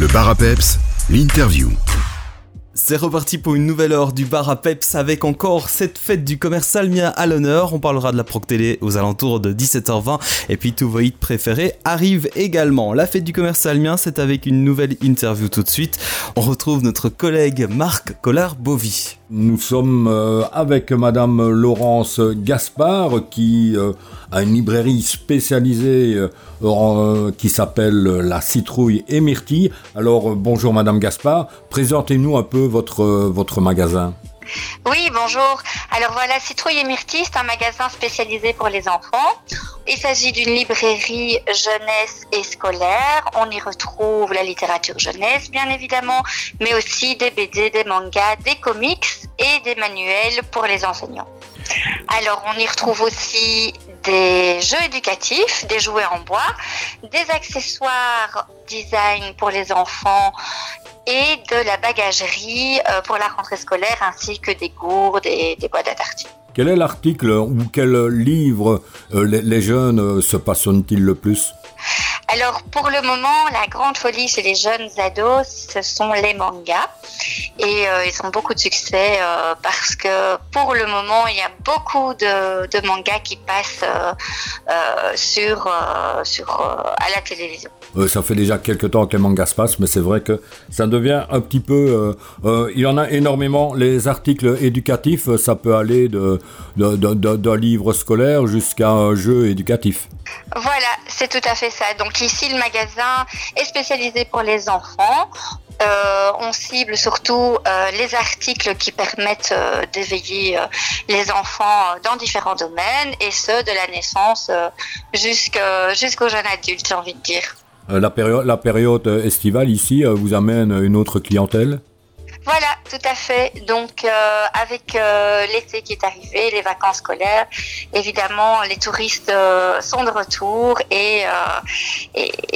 Le bar l'interview. C'est reparti pour une nouvelle heure du bar à Peps avec encore cette fête du commerce salmien à l'honneur. On parlera de la proc télé aux alentours de 17h20 et puis tous vos hits préférés arrivent également. La fête du commerce salmien, c'est avec une nouvelle interview tout de suite. On retrouve notre collègue Marc Collard-Bovy. Nous sommes euh, avec Madame Laurence Gaspard qui euh, a une librairie spécialisée euh, qui s'appelle La Citrouille et Myrtille. Alors bonjour Madame Gaspard, présentez-nous un peu votre, votre magasin. Oui, bonjour. Alors voilà, Citrouille et Myrtille, c'est un magasin spécialisé pour les enfants. Il s'agit d'une librairie jeunesse et scolaire. On y retrouve la littérature jeunesse, bien évidemment, mais aussi des BD, des mangas, des comics et des manuels pour les enseignants. Alors, on y retrouve aussi des jeux éducatifs, des jouets en bois, des accessoires design pour les enfants et de la bagagerie euh, pour la rentrée scolaire ainsi que des gourdes et des boîtes à tartines. Quel est l'article ou quel livre euh, les, jeunes euh, se passionnent-ils le plus? Alors pour le moment, la grande folie chez les jeunes ados, ce sont les mangas. Et euh, ils ont beaucoup de succès euh, parce que pour le moment, il y a beaucoup de, mangas qui passent euh, sur, sur, à la télévision. ça fait déjà quelques temps que les mangas passent, mais c'est vrai que ça devient un petit peu... il y en a énormément. Les articles éducatifs, ça peut aller d'un de, de, livre scolaire jusqu'à un jeu éducatif. Voilà, c'est tout à fait ça. Donc ici, le magasin est spécialisé pour les enfants. Euh, on cible surtout euh, les articles qui permettent euh, d'éveiller les enfants dans différents domaines, et ce, de la naissance jusqu'au jeune adulte, j'ai envie de dire. la, période, la période estivale ici vous amène une autre clientèle? Voilà, tout à fait. Donc, euh, avec euh, l'été qui est arrivé, les vacances scolaires, évidemment, les touristes euh, sont de retour et,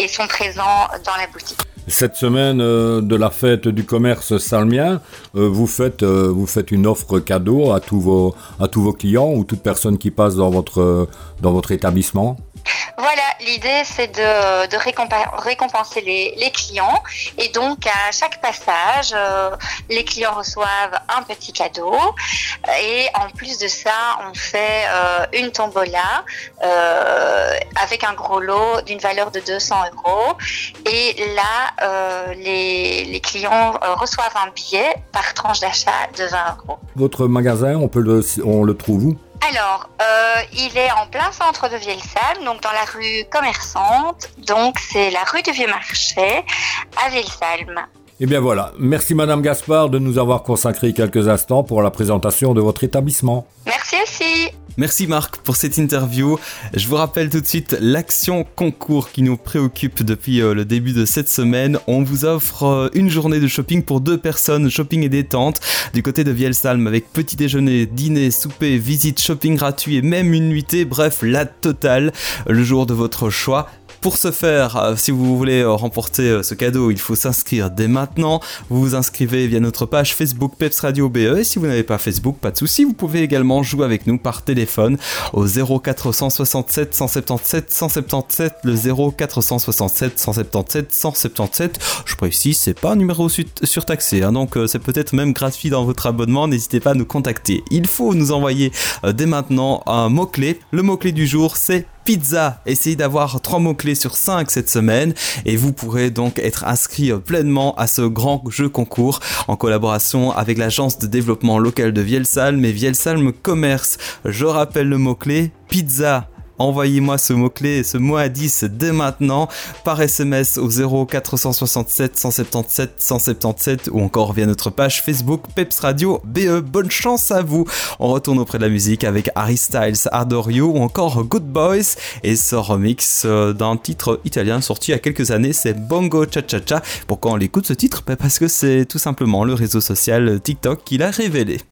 sont présents dans la boutique. Cette semaine de la fête du commerce salmien, vous faites une offre cadeau à tous vos clients ou toute personne qui passe dans votre établissement? Voilà, l'idée c'est de, récompenser les, clients. Et donc à chaque passage, euh, les clients reçoivent un petit cadeau. Et en plus de ça, on fait euh, une tombola euh, avec un gros lot d'une valeur de 200 euros. Et là, les, clients reçoivent un billet par tranche d'achat de 20 euros. Votre magasin, on peut on le trouve où? Alors, euh, il est en plein centre de Vielsalm, donc dans la rue commerçante. Donc, c'est la rue du Vieux-Marché à Vielsalm. Eh bien voilà, merci Madame Gaspard de nous avoir consacré quelques instants pour la présentation de votre établissement. Merci. Merci Marc pour cette interview. Je vous rappelle tout de suite l'action concours qui nous préoccupe depuis euh, le début de cette semaine. On vous offre euh, une journée de shopping pour deux personnes, shopping et détente, du côté de Vielsalm avec petit déjeuner, dîner, souper, visite, shopping gratuit et même une nuitée, bref la totale, le jour de votre choix. Pour ce faire, euh, si vous voulez euh, remporter euh, ce cadeau, il faut s'inscrire dès maintenant. Vous vous inscrivez via notre page Facebook Peps Radio BE. Et si vous n'avez pas Facebook, pas de souci, vous pouvez également jouer avec nous par téléphone au 0467 177 177, le 0467 177 177. Je précise, c'est pas un numéro surtaxé, hein, donc c'est peut-être même gratuit dans votre abonnement. N'hésitez pas à nous contacter. Il faut nous envoyer dès maintenant un mot-clé. Le mot-clé du jour, c'est pizza. Essayez d'avoir trois mots-clés sur 5 cette semaine et vous pourrez donc être inscrit pleinement à ce grand jeu concours en collaboration avec l'agence de développement local de Vielsalm et Vielsalm Commerce. Je rappelle le mot-clé pizza Envoyez-moi ce mot-clé, ce mot à 10 dès maintenant par SMS au 0467 177 177 ou encore via notre page Facebook Peps Radio BE. Bonne chance à vous. On retourne auprès de la musique avec Harry Styles, Ardorio ou encore Good Boys et ce remix euh, d'un titre italien sorti il y a quelques années, c'est Bongo Cha Cha Cha. Pourquoi on l'écoute ce titre? Ben, Parce que c'est tout simplement le réseau social TikTok qui l'a révélé.